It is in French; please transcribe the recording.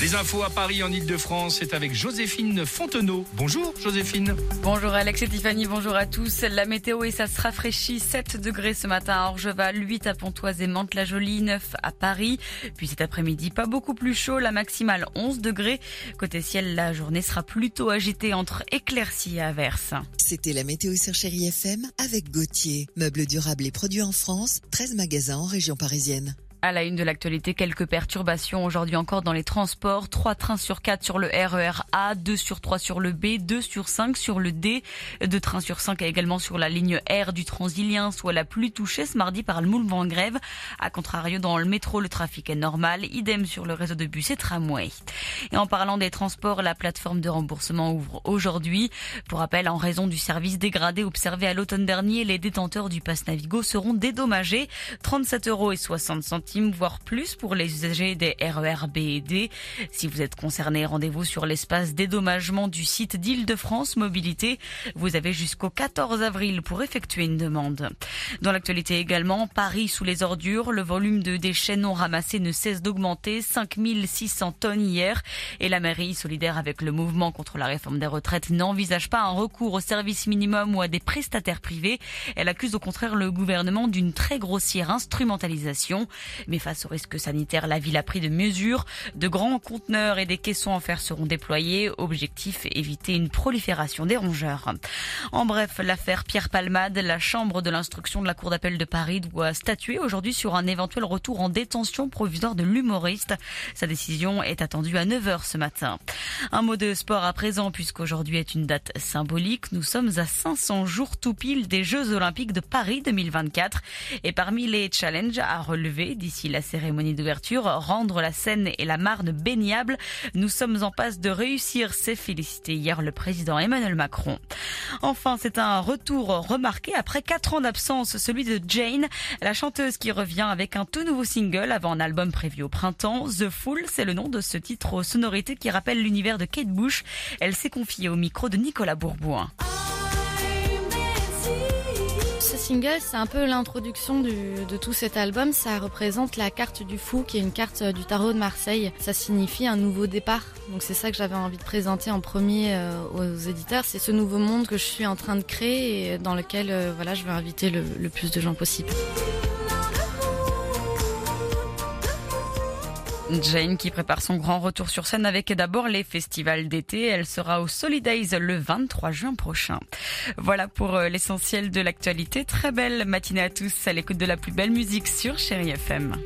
Les infos à Paris en Ile-de-France, c'est avec Joséphine Fontenot. Bonjour Joséphine. Bonjour Alex et Tiffany, bonjour à tous. La météo et ça se rafraîchit 7 degrés ce matin à Orgeval, 8 à Pontoise et Mantes-la-Jolie, 9 à Paris. Puis cet après-midi, pas beaucoup plus chaud, la maximale 11 degrés. Côté ciel, la journée sera plutôt agitée entre éclaircies et averses. C'était la météo sur Chéri FM avec Gauthier. Meubles durables et produits en France, 13 magasins en région parisienne. À la une de l'actualité, quelques perturbations aujourd'hui encore dans les transports. 3 trains sur 4 sur le RER A, 2 sur 3 sur le B, 2 sur 5 sur le D, 2 trains sur 5 également sur la ligne R du Transilien, soit la plus touchée ce mardi par le mouvement grève. A contrario, dans le métro, le trafic est normal. Idem sur le réseau de bus et tramway. Et en parlant des transports, la plateforme de remboursement ouvre aujourd'hui. Pour rappel, en raison du service dégradé observé à l'automne dernier, les détenteurs du pass Navigo seront dédommagés. 37 euros et 60 centimes voire plus pour les usagers des RER B et D. Si vous êtes concerné, rendez-vous sur l'espace dédommagement du site d'Île-de-France Mobilité. Vous avez jusqu'au 14 avril pour effectuer une demande. Dans l'actualité également, Paris sous les ordures, le volume de déchets non ramassés ne cesse d'augmenter, 5600 tonnes hier, et la mairie, solidaire avec le mouvement contre la réforme des retraites, n'envisage pas un recours au service minimum ou à des prestataires privés. Elle accuse au contraire le gouvernement d'une très grossière instrumentalisation. Mais face au risque sanitaire, la ville a pris de mesures. De grands conteneurs et des caissons en fer seront déployés. Objectif, éviter une prolifération des rongeurs. En bref, l'affaire Pierre Palmade, la chambre de l'instruction de la Cour d'appel de Paris doit statuer aujourd'hui sur un éventuel retour en détention provisoire de l'humoriste. Sa décision est attendue à 9h ce matin. Un mot de sport à présent puisqu'aujourd'hui est une date symbolique. Nous sommes à 500 jours tout pile des Jeux Olympiques de Paris 2024. Et parmi les challenges à relever la cérémonie d'ouverture, rendre la Seine et la Marne baignables. Nous sommes en passe de réussir, s'est félicité hier le président Emmanuel Macron. Enfin, c'est un retour remarqué après quatre ans d'absence, celui de Jane, la chanteuse qui revient avec un tout nouveau single avant un album prévu au printemps. The Fool, c'est le nom de ce titre aux sonorités qui rappelle l'univers de Kate Bush. Elle s'est confiée au micro de Nicolas Bourboin. Ce single, c'est un peu l'introduction de tout cet album. Ça représente la carte du fou, qui est une carte du tarot de Marseille. Ça signifie un nouveau départ. Donc c'est ça que j'avais envie de présenter en premier euh, aux éditeurs. C'est ce nouveau monde que je suis en train de créer et dans lequel euh, je veux inviter le plus de gens possible. Jane qui prépare son grand retour sur scène avec d'abord les festivals d'été. Elle sera au Solidays le 23 juin prochain. Voilà pour euh, l'essentiel de l'actualité. Très belle matinée à tous à l'écoute de la plus belle musique sur Chéri FM.